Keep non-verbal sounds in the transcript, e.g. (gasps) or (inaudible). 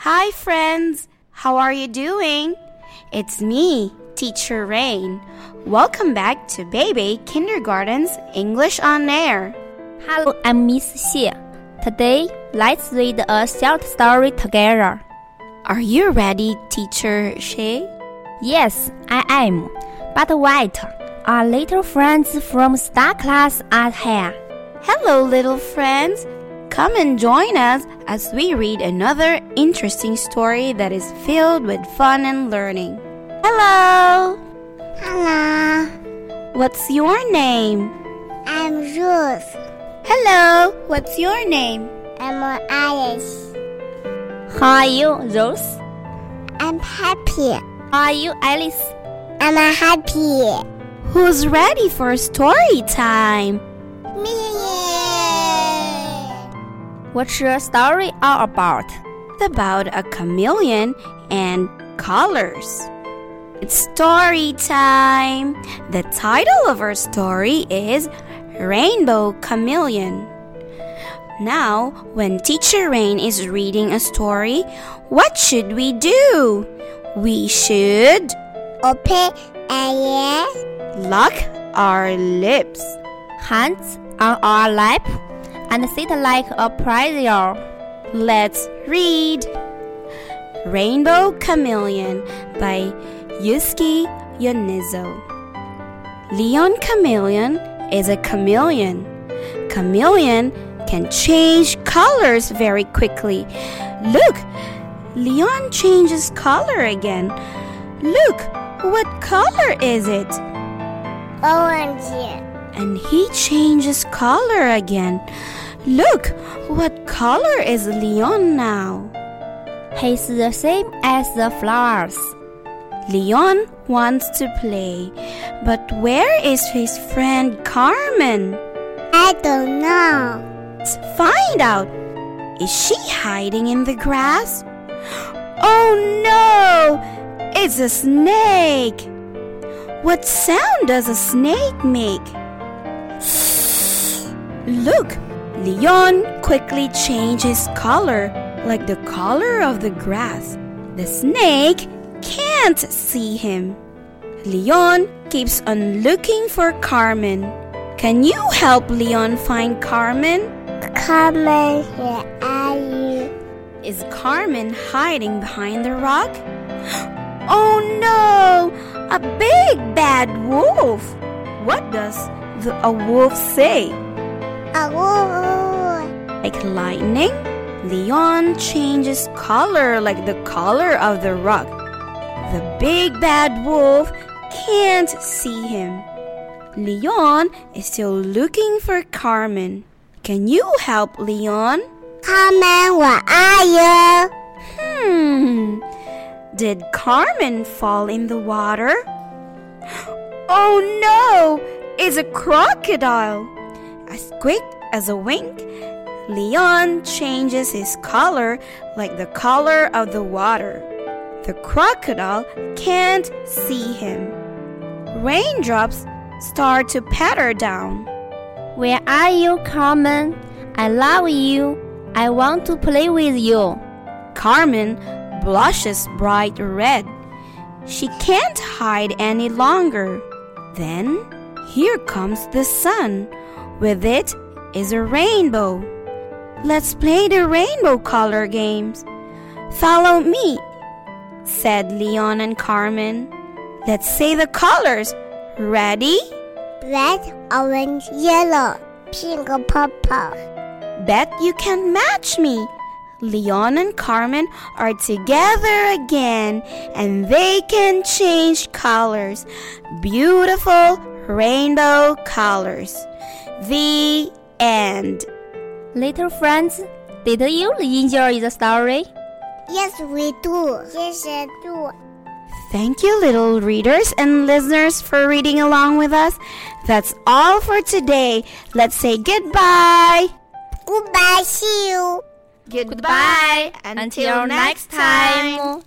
Hi, friends. How are you doing? It's me, Teacher Reign. Welcome back to Baby Kindergarten's English on Air. Hello, I'm Miss Xie. Today, let's read a short story together. Are you ready, Teacher Xie? Yes, I am. But wait, our little friends from Star Class are here. Hello, little friends. Come and join us as we read another interesting story that is filled with fun and learning. Hello! Hello, What's your name? I'm Ruth. Hello, what's your name? I'm Alice. How are you, Rose? I'm happy. How are you, Alice? I'm happy. Who's ready for story time? Me. What's your story all about? It's About a chameleon and colors. It's story time. The title of our story is Rainbow Chameleon. Now, when Teacher Reign is reading a story, what should we do? We should Open and lock our lips. Hands on our lap and sit like a prayer. Let's read Rainbow Chameleon by Yusuke Yonezu. Leon Chameleon is a chameleon. Chameleon can change colors very quickly. Look, Leon changes color again. Look, what color is it? orange. And he changes color again. Look, what color is Leon now? He's the same as the flowers. Leon wants to play, but where is his friend Carmen? I don't know. Let's find out. Is she hiding in the grass? Oh no! It's a snake! What sound does a snake make? Look, Leon quickly changes color like the color of the grass. The snake can't see him. Leon keeps on looking for Carmen. Can you help Leon find Carmen? Carmen, in here, are you? Is Carmen hiding behind the rock? (gasps) Oh no! A big bad wolf! What does the, a wolf say? Like lightning, Leon changes color like the color of the rock. The big bad wolf can't see him. Leon is still looking for Carmen. Can you help Leon? Carmen, where are you? Hmm. Did Carmen fall in the water? (gasps) Oh no! It's a crocodile! As quick as a wink, Leon changes his color like the color of the water. The crocodile can't see him. Raindrops start to patter down. Where are you, Carmen? I love you. I want to play with you. Carmen blushes bright red. She can't hide any longer. Then here comes the sun. With it is a rainbow. Let's play the rainbow color games. Follow me, said Leon and Carmen. Let's say the colors. Ready? Red, orange, yellow, pink, purple. Bet you can't match me. Leon and Carmen are together again and they can change colors. Beautiful rainbow colors. The end. Little friends, did you enjoy the story? Yes, we do. Yes, I do. Thank you, little readers and listeners, for reading along with us. That's all for today. Let's say goodbye. Goodbye, see you. Goodbye. Until next time.